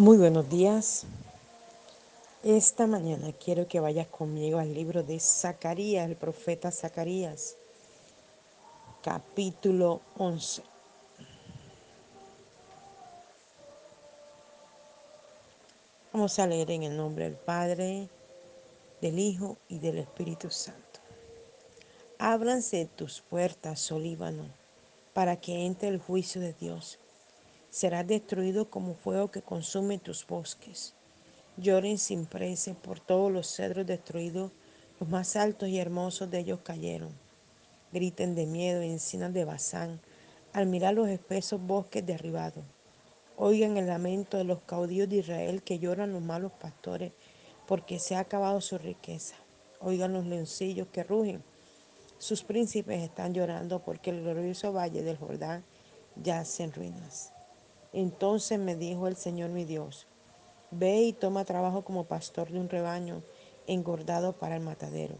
Muy buenos días. Esta mañana quiero que vayas conmigo al libro de Zacarías, el profeta Zacarías, capítulo 11. Vamos a leer en el nombre del Padre, del Hijo y del Espíritu Santo. Ábranse tus puertas, oh Líbano, para que entre el juicio de Dios. Serás destruido como fuego que consume tus bosques Lloren sin prece por todos los cedros destruidos, los más altos y hermosos de ellos cayeron. Griten de miedo encinas de Bazán, al mirar los espesos bosques derribados. Oigan el lamento de los caudillos de Israel que lloran los malos pastores, porque se ha acabado su riqueza. Oigan los leoncillos que rugen. Sus príncipes están llorando porque el glorioso valle del Jordán yace en ruinas. Entonces me dijo el Señor mi Dios, Ve y toma trabajo como pastor de un rebaño engordado para el matadero.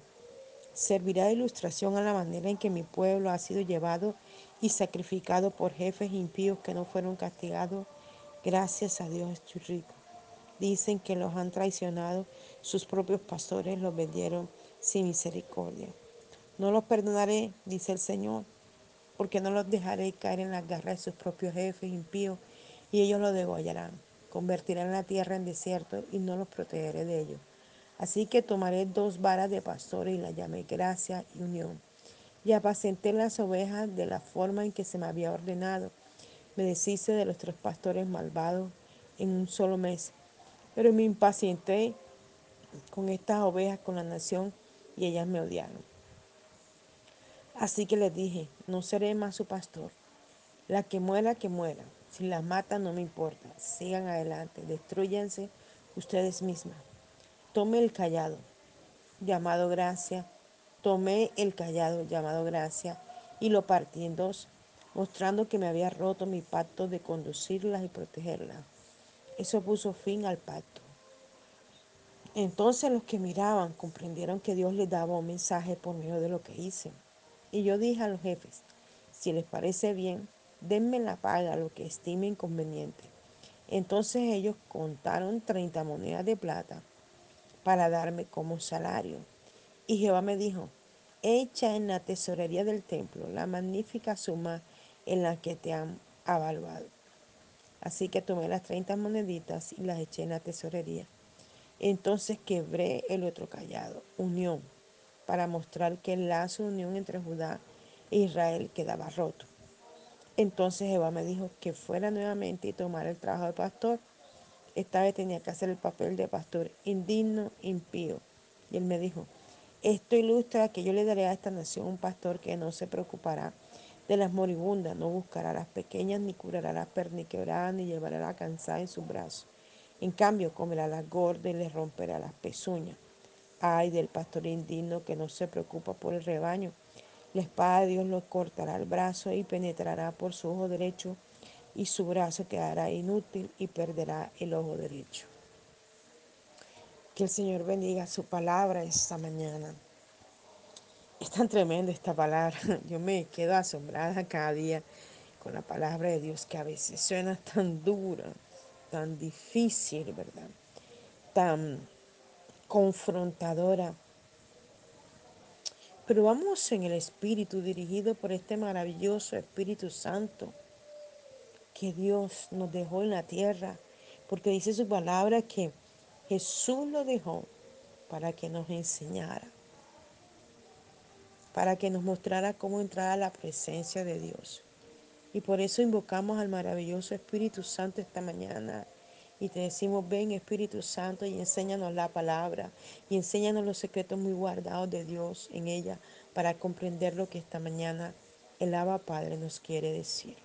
Servirá de ilustración a la manera en que mi pueblo ha sido llevado y sacrificado por jefes impíos que no fueron castigados. Gracias a Dios estoy rico. Dicen que los han traicionado, sus propios pastores los vendieron sin misericordia. No los perdonaré, dice el Señor, porque no los dejaré caer en las garras de sus propios jefes impíos y ellos los degollarán convertirán la tierra en desierto y no los protegeré de ellos. Así que tomaré dos varas de pastores y las llamé gracia y unión. Y apacenté las ovejas de la forma en que se me había ordenado. Me deshice de los tres pastores malvados en un solo mes. Pero me impacienté con estas ovejas, con la nación, y ellas me odiaron. Así que les dije, no seré más su pastor. La que muera, que muera. Si las matan, no me importa. Sigan adelante. Destruyanse ustedes mismas. Tome el callado, llamado gracia. Tomé el callado, llamado gracia, y lo partí en dos, mostrando que me había roto mi pacto de conducirlas y protegerlas. Eso puso fin al pacto. Entonces los que miraban comprendieron que Dios les daba un mensaje por medio de lo que hice. Y yo dije a los jefes, si les parece bien, denme la paga, lo que estimen conveniente. Entonces ellos contaron 30 monedas de plata para darme como salario. Y Jehová me dijo, echa en la tesorería del templo la magnífica suma en la que te han avaluado. Así que tomé las 30 moneditas y las eché en la tesorería. Entonces quebré el otro callado, unión, para mostrar que el lazo de unión entre Judá e Israel quedaba roto. Entonces Jehová me dijo que fuera nuevamente y tomara el trabajo de pastor. Esta vez tenía que hacer el papel de pastor indigno, impío. Y él me dijo, esto ilustra que yo le daré a esta nación un pastor que no se preocupará de las moribundas, no buscará a las pequeñas, ni curará a las perniquebradas, ni llevará a la cansada en sus brazos. En cambio, comerá las gordas y les romperá las pezuñas. Ay del pastor indigno que no se preocupa por el rebaño, la espada de Dios lo cortará el brazo y penetrará por su ojo derecho y su brazo quedará inútil y perderá el ojo derecho. Que el Señor bendiga su palabra esta mañana. Es tan tremenda esta palabra. Yo me quedo asombrada cada día con la palabra de Dios que a veces suena tan dura, tan difícil, ¿verdad? Tan confrontadora pero vamos en el Espíritu, dirigido por este maravilloso Espíritu Santo que Dios nos dejó en la tierra, porque dice su palabra que Jesús lo dejó para que nos enseñara, para que nos mostrara cómo entrar a la presencia de Dios. Y por eso invocamos al maravilloso Espíritu Santo esta mañana y te decimos, ven Espíritu Santo y enséñanos la palabra y enséñanos los secretos muy guardados de Dios en ella para comprender lo que esta mañana el Abba Padre nos quiere decir.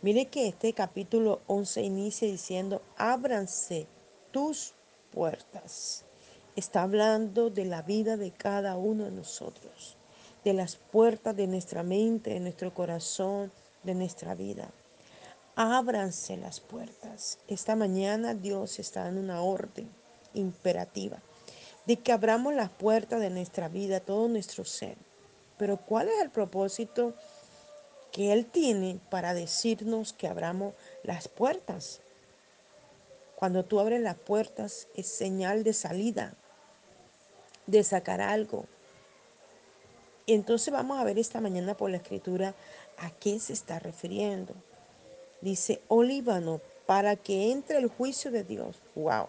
Mire que este capítulo 11 inicia diciendo, ábranse tus puertas. Está hablando de la vida de cada uno de nosotros, de las puertas de nuestra mente, de nuestro corazón, de nuestra vida ábranse las puertas. Esta mañana Dios está en una orden imperativa de que abramos las puertas de nuestra vida, todo nuestro ser. Pero ¿cuál es el propósito que Él tiene para decirnos que abramos las puertas? Cuando tú abres las puertas es señal de salida, de sacar algo. Entonces vamos a ver esta mañana por la escritura a qué se está refiriendo. Dice, Olíbano, para que entre el juicio de Dios. Wow.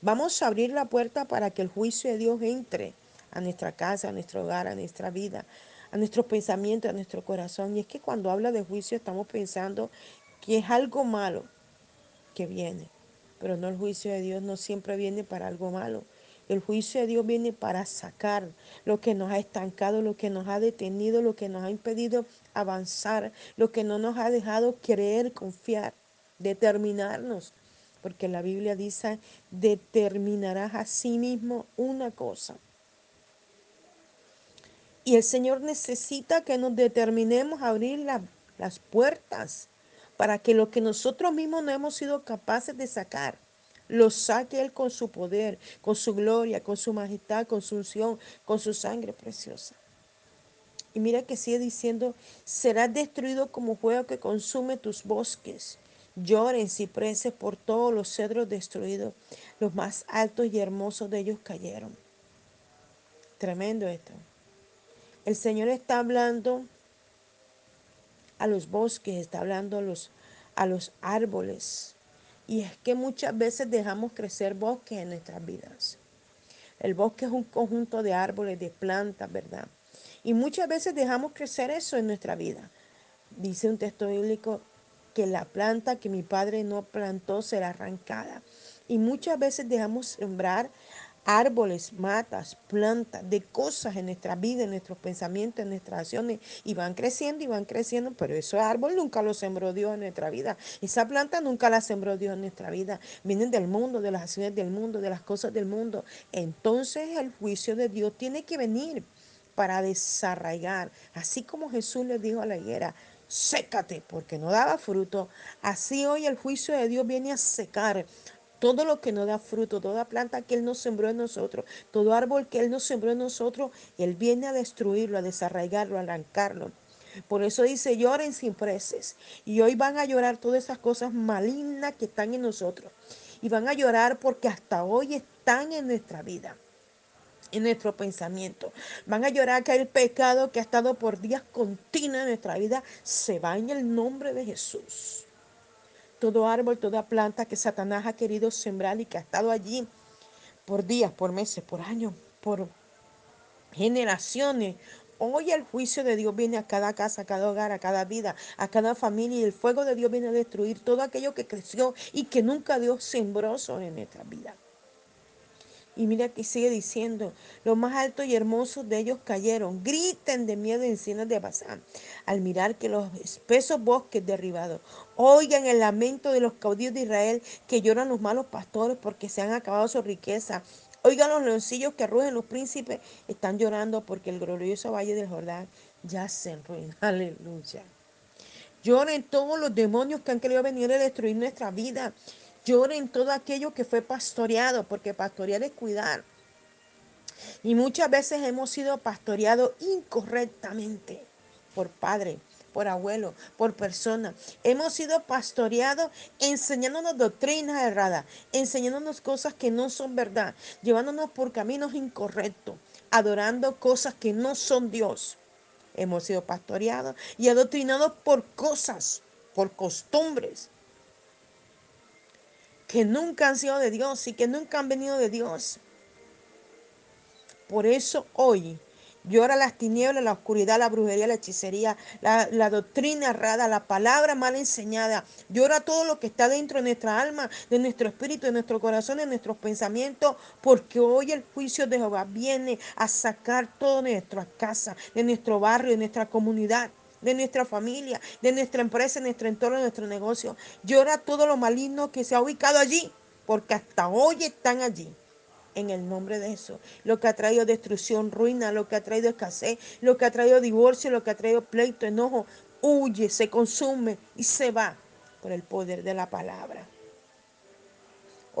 Vamos a abrir la puerta para que el juicio de Dios entre a nuestra casa, a nuestro hogar, a nuestra vida, a nuestros pensamientos, a nuestro corazón. Y es que cuando habla de juicio estamos pensando que es algo malo que viene. Pero no el juicio de Dios no siempre viene para algo malo. El juicio de Dios viene para sacar lo que nos ha estancado, lo que nos ha detenido, lo que nos ha impedido avanzar, lo que no nos ha dejado creer, confiar, determinarnos porque la Biblia dice, determinarás a sí mismo una cosa. Y el Señor necesita que nos determinemos a abrir las puertas para que lo que nosotros mismos no hemos sido capaces de sacar, lo saque Él con su poder, con su gloria, con su majestad, con su unción, con su sangre preciosa. Y mira que sigue diciendo, serás destruido como fuego que consume tus bosques Lloren cipreses por todos los cedros destruidos. Los más altos y hermosos de ellos cayeron. Tremendo esto. El Señor está hablando a los bosques, está hablando a los, a los árboles. Y es que muchas veces dejamos crecer bosques en nuestras vidas. El bosque es un conjunto de árboles, de plantas, ¿verdad? Y muchas veces dejamos crecer eso en nuestra vida. Dice un texto bíblico, que la planta que mi padre no plantó será arrancada. Y muchas veces dejamos sembrar árboles, matas, plantas, de cosas en nuestra vida, en nuestros pensamientos, en nuestras acciones, y van creciendo y van creciendo, pero ese árbol nunca lo sembró Dios en nuestra vida. Esa planta nunca la sembró Dios en nuestra vida. Vienen del mundo, de las acciones del mundo, de las cosas del mundo. Entonces el juicio de Dios tiene que venir para desarraigar, así como Jesús le dijo a la higuera, sécate, porque no daba fruto. Así hoy el juicio de Dios viene a secar todo lo que no da fruto, toda planta que Él no sembró en nosotros, todo árbol que Él no sembró en nosotros, Él viene a destruirlo, a desarraigarlo, a arrancarlo. Por eso dice, lloren sin preces. Y hoy van a llorar todas esas cosas malignas que están en nosotros. Y van a llorar porque hasta hoy están en nuestra vida en nuestro pensamiento. Van a llorar que el pecado que ha estado por días continuos en nuestra vida se va en el nombre de Jesús. Todo árbol, toda planta que Satanás ha querido sembrar y que ha estado allí por días, por meses, por años, por generaciones. Hoy el juicio de Dios viene a cada casa, a cada hogar, a cada vida, a cada familia y el fuego de Dios viene a destruir todo aquello que creció y que nunca Dios sembró sobre nuestra vida. Y mira que sigue diciendo, los más altos y hermosos de ellos cayeron, griten de miedo encinas de Bazán, al mirar que los espesos bosques derribados, oigan el lamento de los caudillos de Israel que lloran los malos pastores porque se han acabado su riqueza. Oigan los leoncillos que rugen los príncipes, están llorando porque el glorioso valle del Jordán ya se enruina. Aleluya. Lloren todos los demonios que han querido venir a destruir nuestra vida. Lloren todo aquello que fue pastoreado, porque pastorear es cuidar. Y muchas veces hemos sido pastoreados incorrectamente por padre, por abuelo, por persona. Hemos sido pastoreados enseñándonos doctrinas erradas, enseñándonos cosas que no son verdad, llevándonos por caminos incorrectos, adorando cosas que no son Dios. Hemos sido pastoreados y adoctrinados por cosas, por costumbres, que nunca han sido de Dios y que nunca han venido de Dios. Por eso hoy llora las tinieblas, la oscuridad, la brujería, la hechicería, la, doctrina errada, la palabra mal enseñada. Llora todo lo que está dentro de nuestra alma, de nuestro espíritu, de nuestro corazón, de nuestros pensamientos, porque hoy el juicio de Jehová viene a sacar todo de nuestra casa, de nuestro barrio, de nuestra comunidad de nuestra familia, de nuestra empresa, de nuestro entorno, de nuestro negocio. Llora todo lo maligno que se ha ubicado allí, porque hasta hoy están allí. En el nombre de eso. Lo que ha traído destrucción, ruina, lo que ha traído escasez, lo que ha traído divorcio, lo que ha traído pleito, enojo, huye, se consume y se va por el poder de la palabra.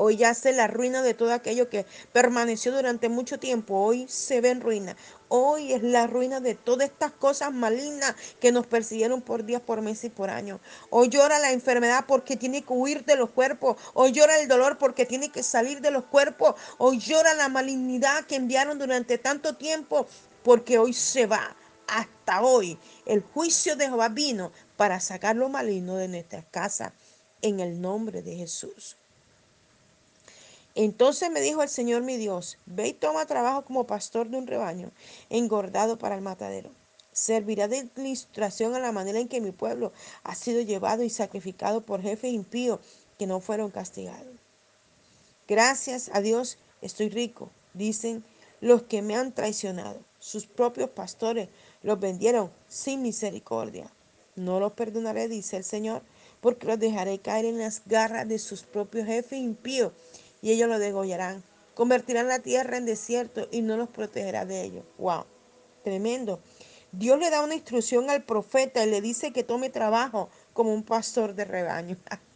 Hoy ya sé la ruina de todo aquello que permaneció durante mucho tiempo. Hoy se ve en ruina. Hoy es la ruina de todas estas cosas malignas que nos persiguieron por días, por meses y por años. Hoy llora la enfermedad porque tiene que huir de los cuerpos. Hoy llora el dolor porque tiene que salir de los cuerpos. Hoy llora la malignidad que enviaron durante tanto tiempo porque hoy se va. Hasta hoy el juicio de Jehová vino para sacar lo maligno de nuestra casa en el nombre de Jesús. Entonces me dijo el Señor mi Dios, ve y toma trabajo como pastor de un rebaño, engordado para el matadero. Servirá de ilustración a la manera en que mi pueblo ha sido llevado y sacrificado por jefes impíos que no fueron castigados. Gracias a Dios estoy rico, dicen los que me han traicionado. Sus propios pastores los vendieron sin misericordia. No los perdonaré, dice el Señor, porque los dejaré caer en las garras de sus propios jefes impíos y ellos lo degollarán. Convertirán la tierra en desierto y no los protegerá de ellos. ¡Wow! Tremendo. Dios le da una instrucción al profeta y le dice que tome trabajo como un pastor de rebaño.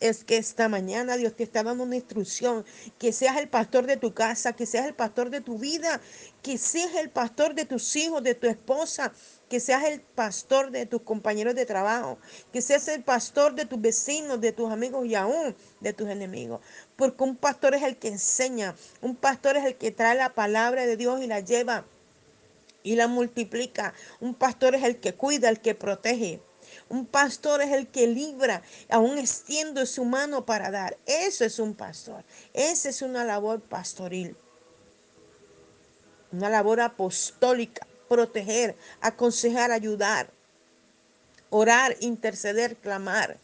es que esta mañana Dios te está dando una instrucción, que seas el pastor de tu casa, que seas el pastor de tu vida, que seas el pastor de tus hijos, de tu esposa, que seas el pastor de tus compañeros de trabajo, que seas el pastor de tus vecinos, de tus amigos y aún de tus enemigos. Porque un pastor es el que enseña, un pastor es el que trae la palabra de Dios y la lleva y la multiplica. Un pastor es el que cuida, el que protege. Un pastor es el que libra, aún extiende su mano para dar. Eso es un pastor. Esa es una labor pastoril. Una labor apostólica. Proteger, aconsejar, ayudar. Orar, interceder, clamar.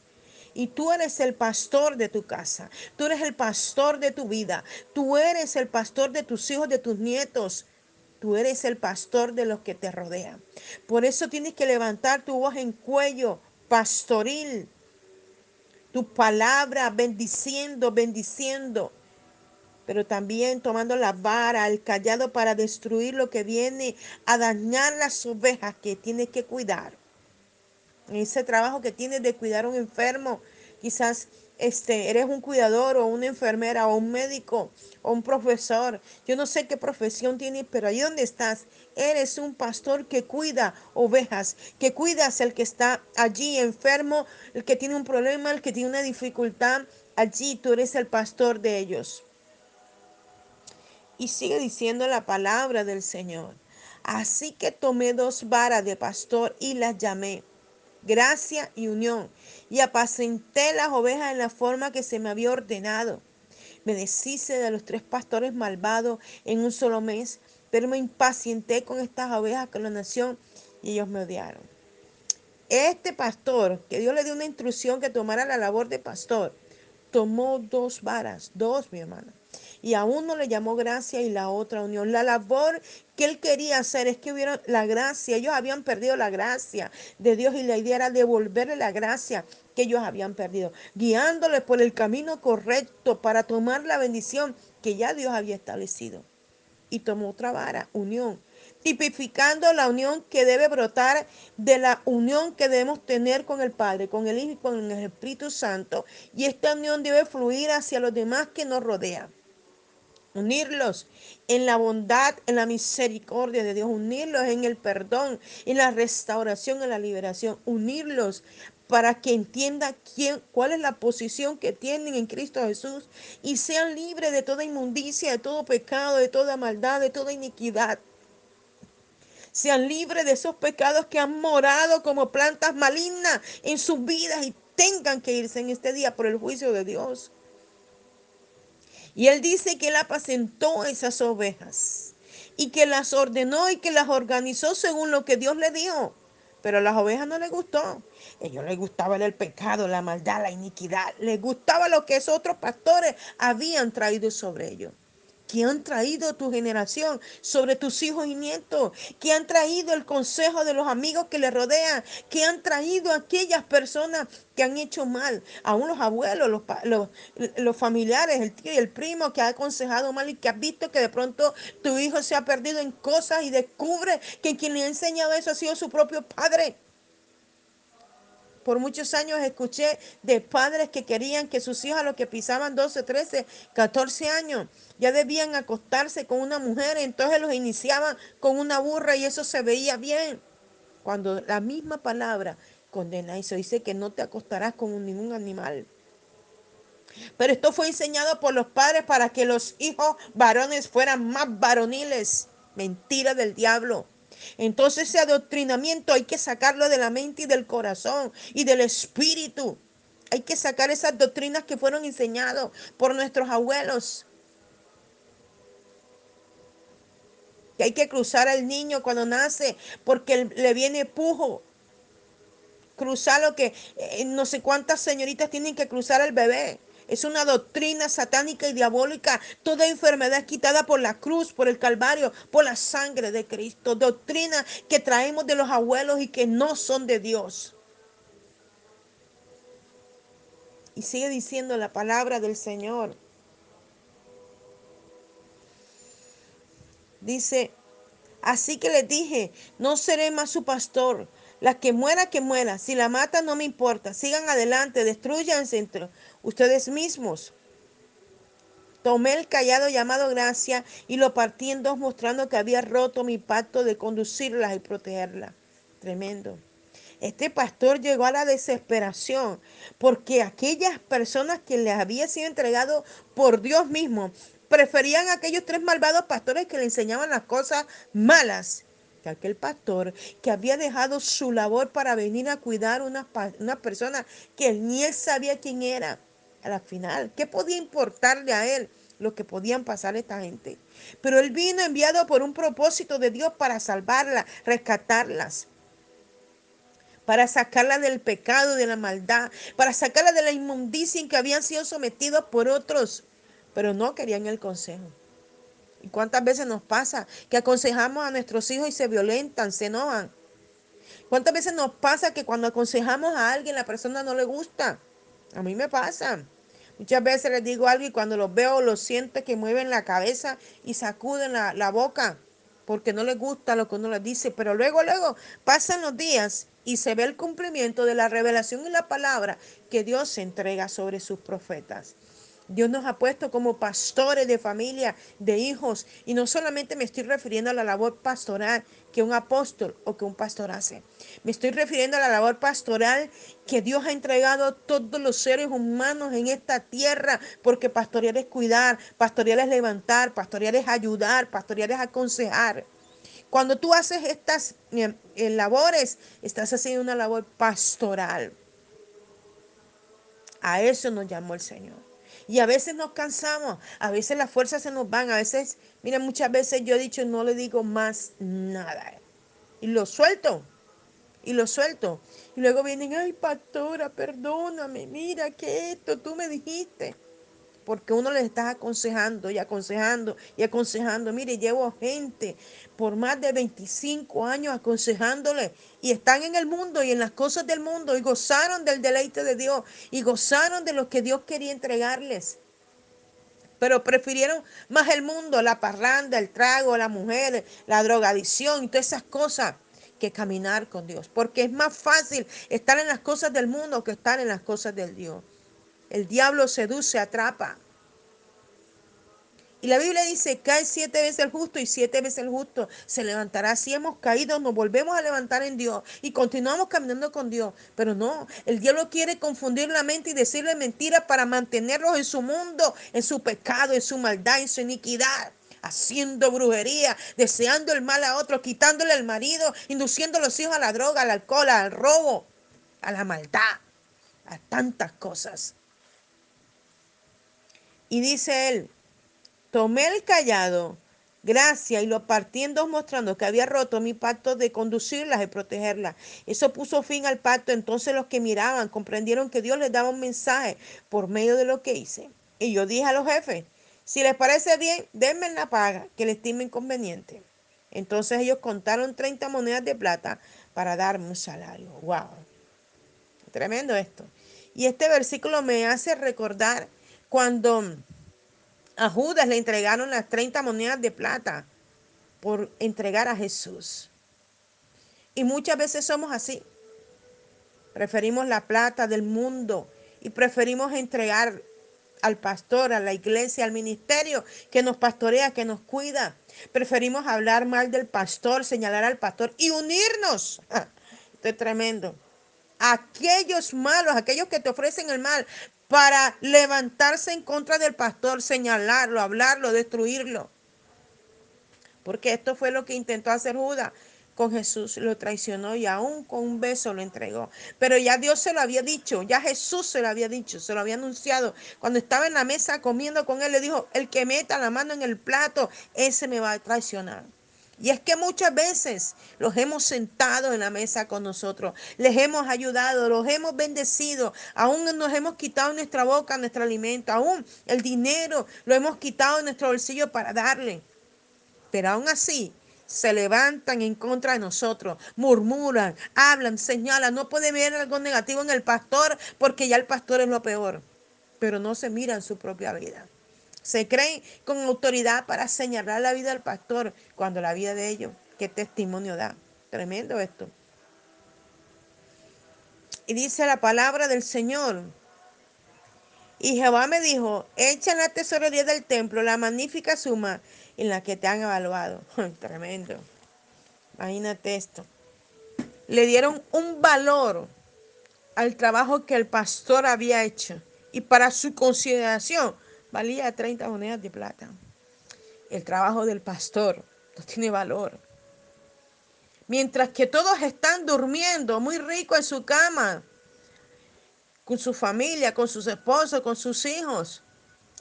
Y tú eres el pastor de tu casa. Tú eres el pastor de tu vida. Tú eres el pastor de tus hijos, de tus nietos. Tú eres el pastor de los que te rodean. Por eso tienes que levantar tu voz en cuello pastoril. Tu palabra bendiciendo, bendiciendo. Pero también tomando la vara, el callado para destruir lo que viene a dañar las ovejas que tienes que cuidar. Ese trabajo que tienes de cuidar a un enfermo, quizás este, eres un cuidador o una enfermera o un médico o un profesor. Yo no sé qué profesión tienes, pero ahí donde estás, eres un pastor que cuida ovejas, que cuidas el que está allí enfermo, el que tiene un problema, el que tiene una dificultad. Allí tú eres el pastor de ellos. Y sigue diciendo la palabra del Señor. Así que tomé dos varas de pastor y las llamé gracia y unión, y apacenté las ovejas en la forma que se me había ordenado. Me deshice de los tres pastores malvados en un solo mes, pero me impacienté con estas ovejas con la nación y ellos me odiaron. Este pastor, que Dios le dio una instrucción que tomara la labor de pastor, tomó dos varas, dos, mi hermana, y a uno le llamó gracia y la otra unión. La labor que él quería hacer es que hubiera la gracia. Ellos habían perdido la gracia de Dios y la idea era devolverle la gracia que ellos habían perdido, guiándoles por el camino correcto para tomar la bendición que ya Dios había establecido. Y tomó otra vara, unión, tipificando la unión que debe brotar de la unión que debemos tener con el Padre, con el Hijo y con el Espíritu Santo. Y esta unión debe fluir hacia los demás que nos rodean unirlos en la bondad, en la misericordia de Dios, unirlos en el perdón, en la restauración, en la liberación, unirlos para que entienda quién, cuál es la posición que tienen en Cristo Jesús y sean libres de toda inmundicia, de todo pecado, de toda maldad, de toda iniquidad. Sean libres de esos pecados que han morado como plantas malignas en sus vidas y tengan que irse en este día por el juicio de Dios. Y él dice que él apacentó esas ovejas y que las ordenó y que las organizó según lo que Dios le dio. Pero a las ovejas no les gustó. A ellos les gustaba el pecado, la maldad, la iniquidad. Les gustaba lo que esos otros pastores habían traído sobre ellos que han traído tu generación sobre tus hijos y nietos, que han traído el consejo de los amigos que le rodean, que han traído aquellas personas que han hecho mal, aún los abuelos, los, los, familiares, el tío y el primo que ha aconsejado mal y que ha visto que de pronto tu hijo se ha perdido en cosas y descubre que quien le ha enseñado eso ha sido su propio padre. Por muchos años escuché de padres que querían que sus hijos, a los que pisaban 12, 13, 14 años, ya debían acostarse con una mujer, entonces los iniciaban con una burra y eso se veía bien. Cuando la misma palabra condena eso, dice que no te acostarás con ningún animal. Pero esto fue enseñado por los padres para que los hijos varones fueran más varoniles. Mentira del diablo. Entonces ese adoctrinamiento hay que sacarlo de la mente y del corazón y del espíritu. Hay que sacar esas doctrinas que fueron enseñadas por nuestros abuelos. Que hay que cruzar al niño cuando nace porque le viene pujo. Cruzar lo que eh, no sé cuántas señoritas tienen que cruzar al bebé. Es una doctrina satánica y diabólica. Toda enfermedad es quitada por la cruz, por el Calvario, por la sangre de Cristo. Doctrina que traemos de los abuelos y que no son de Dios. Y sigue diciendo la palabra del Señor. Dice, así que les dije, no seré más su pastor. La que muera, que muera. Si la mata, no me importa. Sigan adelante, destruyan centro ustedes mismos. Tomé el callado llamado gracia y lo partí en dos mostrando que había roto mi pacto de conducirlas y protegerlas. Tremendo. Este pastor llegó a la desesperación porque aquellas personas que les había sido entregado por Dios mismo preferían a aquellos tres malvados pastores que le enseñaban las cosas malas que aquel pastor que había dejado su labor para venir a cuidar una, una persona que ni él sabía quién era a la final. ¿Qué podía importarle a él lo que podían pasar esta gente? Pero él vino enviado por un propósito de Dios para salvarla, rescatarlas para sacarla del pecado, de la maldad, para sacarla de la inmundicia en que habían sido sometidos por otros, pero no querían el consejo. ¿Y cuántas veces nos pasa que aconsejamos a nuestros hijos y se violentan, se enojan? ¿Cuántas veces nos pasa que cuando aconsejamos a alguien la persona no le gusta? A mí me pasa. Muchas veces les digo algo y cuando los veo los siento que mueven la cabeza y sacuden la, la boca porque no les gusta lo que uno les dice. Pero luego, luego pasan los días y se ve el cumplimiento de la revelación y la palabra que Dios entrega sobre sus profetas. Dios nos ha puesto como pastores de familia, de hijos, y no solamente me estoy refiriendo a la labor pastoral que un apóstol o que un pastor hace. Me estoy refiriendo a la labor pastoral que Dios ha entregado a todos los seres humanos en esta tierra, porque pastorear es cuidar, pastorear es levantar, pastorear es ayudar, pastorear es aconsejar. Cuando tú haces estas eh, eh, labores, estás haciendo una labor pastoral. A eso nos llamó el Señor. Y a veces nos cansamos, a veces las fuerzas se nos van, a veces, mira, muchas veces yo he dicho, no le digo más nada. Y lo suelto, y lo suelto. Y luego vienen, ay, pastora, perdóname, mira que esto tú me dijiste porque uno les está aconsejando y aconsejando y aconsejando. Mire, llevo gente por más de 25 años aconsejándole y están en el mundo y en las cosas del mundo y gozaron del deleite de Dios y gozaron de lo que Dios quería entregarles. Pero prefirieron más el mundo, la parranda, el trago, la mujer, la drogadicción y todas esas cosas que caminar con Dios. Porque es más fácil estar en las cosas del mundo que estar en las cosas del Dios. El diablo seduce, atrapa. Y la Biblia dice, cae siete veces el justo y siete veces el justo se levantará. Si hemos caído, nos volvemos a levantar en Dios y continuamos caminando con Dios. Pero no, el diablo quiere confundir la mente y decirle mentiras para mantenerlos en su mundo, en su pecado, en su maldad, en su iniquidad haciendo brujería, deseando el mal a otro, quitándole al marido, induciendo a los hijos a la droga, al alcohol, al robo, a la maldad, a tantas cosas. Y dice él, tomé el callado, gracia, y lo partí en dos mostrando que había roto mi pacto de conducirlas y protegerlas. Eso puso fin al pacto. Entonces los que miraban comprendieron que Dios les daba un mensaje por medio de lo que hice. Y yo dije a los jefes, si les parece bien, denme la paga que les estime inconveniente. Entonces ellos contaron 30 monedas de plata para darme un salario. ¡Wow! Tremendo esto. Y este versículo me hace recordar cuando a Judas le entregaron las 30 monedas de plata por entregar a Jesús. Y muchas veces somos así. Preferimos la plata del mundo y preferimos entregar al pastor, a la iglesia, al ministerio que nos pastorea, que nos cuida. Preferimos hablar mal del pastor, señalar al pastor y unirnos. Esto es tremendo. Aquellos malos, aquellos que te ofrecen el mal, para levantarse en contra del pastor, señalarlo, hablarlo, destruirlo. Porque esto fue lo que intentó hacer Judas con Jesús, lo traicionó y aún con un beso lo entregó. Pero ya Dios se lo había dicho, ya Jesús se lo había dicho, se lo había anunciado. Cuando estaba en la mesa comiendo con él, le dijo, el que meta la mano en el plato, ese me va a traicionar. Y es que muchas veces los hemos sentado en la mesa con nosotros, les hemos ayudado, los hemos bendecido, aún nos hemos quitado nuestra boca nuestro alimento, aún el dinero lo hemos quitado en nuestro bolsillo para darle. Pero aún así se levantan en contra de nosotros, murmuran, hablan, señalan, no puede ver algo negativo en el pastor porque ya el pastor es lo peor, pero no se miran su propia vida. Se creen con autoridad para señalar la vida del pastor cuando la vida de ellos, qué testimonio da. Tremendo esto. Y dice la palabra del Señor. Y Jehová me dijo, echa en la tesorería del templo la magnífica suma en la que te han evaluado. Tremendo. Imagínate esto. Le dieron un valor al trabajo que el pastor había hecho. Y para su consideración valía 30 monedas de plata. El trabajo del pastor no tiene valor. Mientras que todos están durmiendo muy rico en su cama, con su familia, con sus esposos, con sus hijos.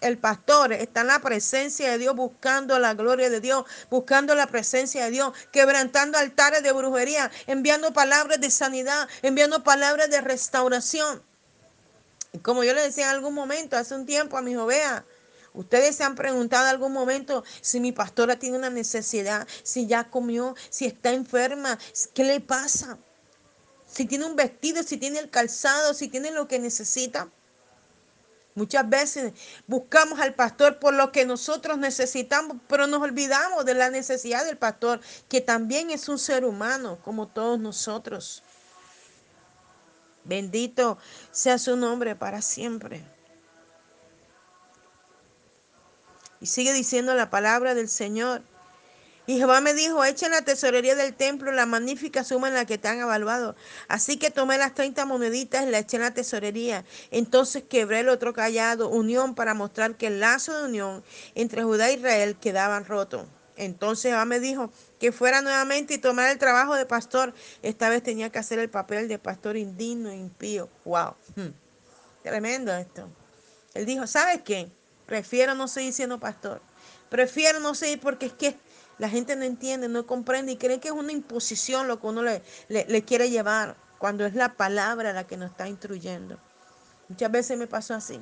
El pastor está en la presencia de Dios, buscando la gloria de Dios, buscando la presencia de Dios, quebrantando altares de brujería, enviando palabras de sanidad, enviando palabras de restauración. Como yo le decía en algún momento, hace un tiempo a mi jovea, ustedes se han preguntado en algún momento si mi pastora tiene una necesidad, si ya comió, si está enferma, ¿qué le pasa? Si tiene un vestido, si tiene el calzado, si tiene lo que necesita. Muchas veces buscamos al pastor por lo que nosotros necesitamos, pero nos olvidamos de la necesidad del pastor, que también es un ser humano como todos nosotros. Bendito sea su nombre para siempre. Y sigue diciendo la palabra del Señor. Y Jehová me dijo, echa en la tesorería del templo la magnífica suma en la que te han evaluado. Así que tomé las 30 moneditas y la eché en la tesorería. Entonces quebré el otro callado, unión, para mostrar que el lazo de unión entre Judá e Israel quedaban roto. Entonces Jehová me dijo que fuera nuevamente y tomar el trabajo de pastor. Esta vez tenía que hacer el papel de pastor indigno e impío. ¡Wow! Hmm. Tremendo esto. Él dijo, ¿sabes qué? Prefiero no seguir siendo pastor. Prefiero no seguir porque es que la gente no entiende, no comprende y cree que es una imposición lo que uno le, le, quiere llevar, cuando es la palabra la que nos está instruyendo. Muchas veces me pasó así.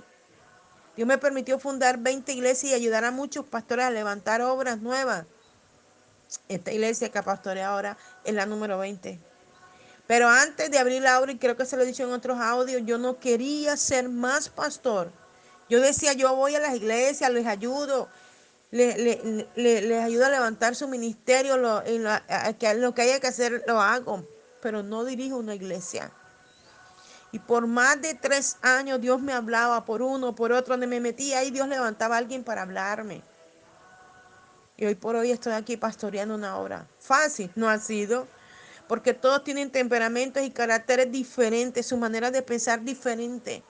Dios me permitió fundar 20 iglesias y ayudar a muchos pastores a levantar obras nuevas. Esta iglesia que pastorea ahora es la número 20. Pero antes de abrir la obra, y creo que se lo he dicho en otros audios, yo no quería ser más pastor. Yo decía, yo voy a las iglesias, les ayudo, les, ayuda a levantar su ministerio, lo, que, lo que haya que hacer lo hago, pero no dirijo una iglesia. Y por más de tres años Dios me hablaba por uno, por otro, donde me metía y Dios levantaba a alguien para hablarme. Y hoy por hoy estoy aquí pastoreando una obra. Fácil, no ha sido, porque todos tienen temperamentos y caracteres diferentes, su manera de pensar diferente.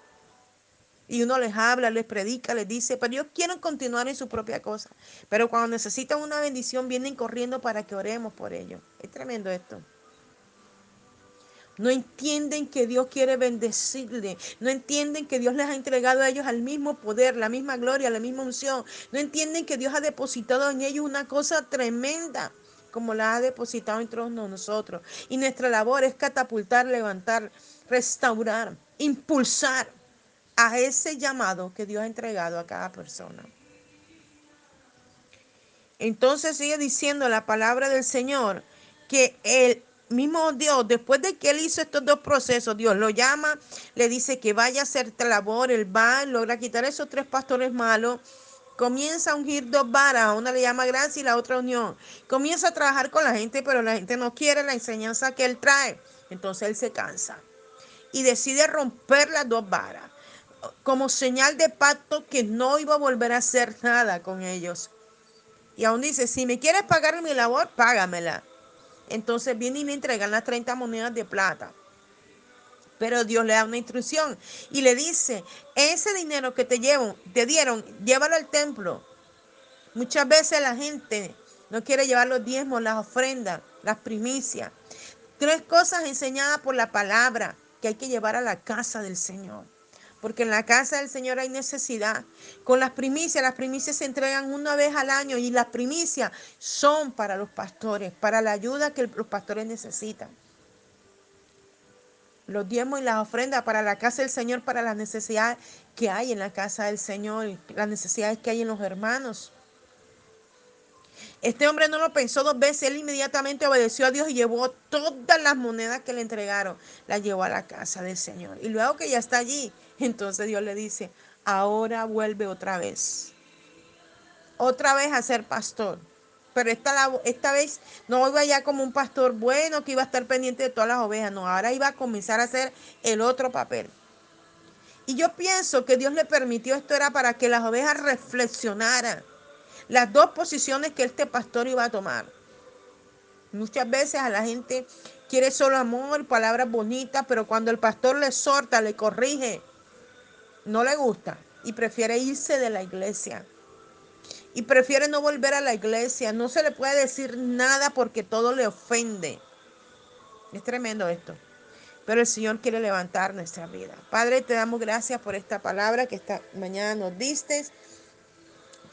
Y uno les habla, les predica, les dice, pero ellos quieren continuar en su propia cosa. Pero cuando necesitan una bendición, vienen corriendo para que oremos por ellos. Es tremendo esto. No entienden que Dios quiere bendecirle. No entienden que Dios les ha entregado a ellos al mismo poder, la misma gloria, la misma unción. No entienden que Dios ha depositado en ellos una cosa tremenda como la ha depositado en todos nosotros. Y nuestra labor es catapultar, levantar, restaurar, impulsar a ese llamado que Dios ha entregado a cada persona. Entonces sigue diciendo la palabra del Señor que el mismo Dios, después de que él hizo estos dos procesos, Dios lo llama, le dice que vaya a hacer labor, él va, logra quitar esos tres pastores malos, comienza a ungir dos varas, una le llama gracia y la otra unión. Comienza a trabajar con la gente, pero la gente no quiere la enseñanza que él trae. Entonces él se cansa. y decide romper las dos varas como señal de pacto que no iba a volver a hacer nada con ellos. Y aún dice, si me quieres pagar mi labor, págamela. Entonces viene y le entregan las 30 monedas de plata. Pero Dios le da una instrucción y le dice, ese dinero que te, llevo, te dieron, llévalo al templo. Muchas veces la gente no quiere llevar los diezmos, las ofrendas, las primicias. Tres cosas enseñadas por la palabra que hay que llevar a la casa del Señor porque en la casa del Señor hay necesidad. Con las primicias, las primicias se entregan una vez al año y las primicias son para los pastores, para la ayuda que los pastores necesitan. Los diezmos y las ofrendas para la casa del Señor, para las necesidades que hay en la casa del Señor, las necesidades que hay en los hermanos. Este hombre no lo pensó dos veces, él inmediatamente obedeció a Dios y llevó todas las monedas que le entregaron, las llevó a la casa del Señor. Y luego que ya está allí, entonces Dios le dice, ahora vuelve otra vez. Otra vez a ser pastor. Pero esta, vez no iba ya como un pastor bueno que iba a estar pendiente de todas las ovejas. No, ahora iba a comenzar a hacer el otro papel. Y yo pienso que Dios le permitió esto era para que las ovejas reflexionaran las dos posiciones que este pastor iba a tomar. Muchas veces a la gente quiere solo amor, palabras bonitas, pero cuando el pastor le sorta, le corrige, no le gusta y prefiere irse de la iglesia. Y prefiere no volver a la iglesia. No se le puede decir nada porque todo le ofende. Es tremendo esto. Pero el Señor quiere levantar nuestra vida. Padre, te damos gracias por esta palabra que esta mañana nos diste.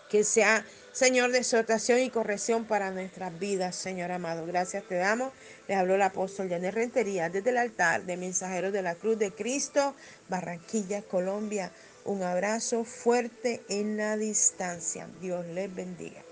Que sea Señor, de exhortación y corrección para nuestras vidas, Señor amado. Gracias te damos. Les habló el apóstol Janet Rentería desde el altar de Mensajeros de la Cruz de Cristo, Barranquilla, Colombia. Un abrazo fuerte en la distancia. Dios les bendiga.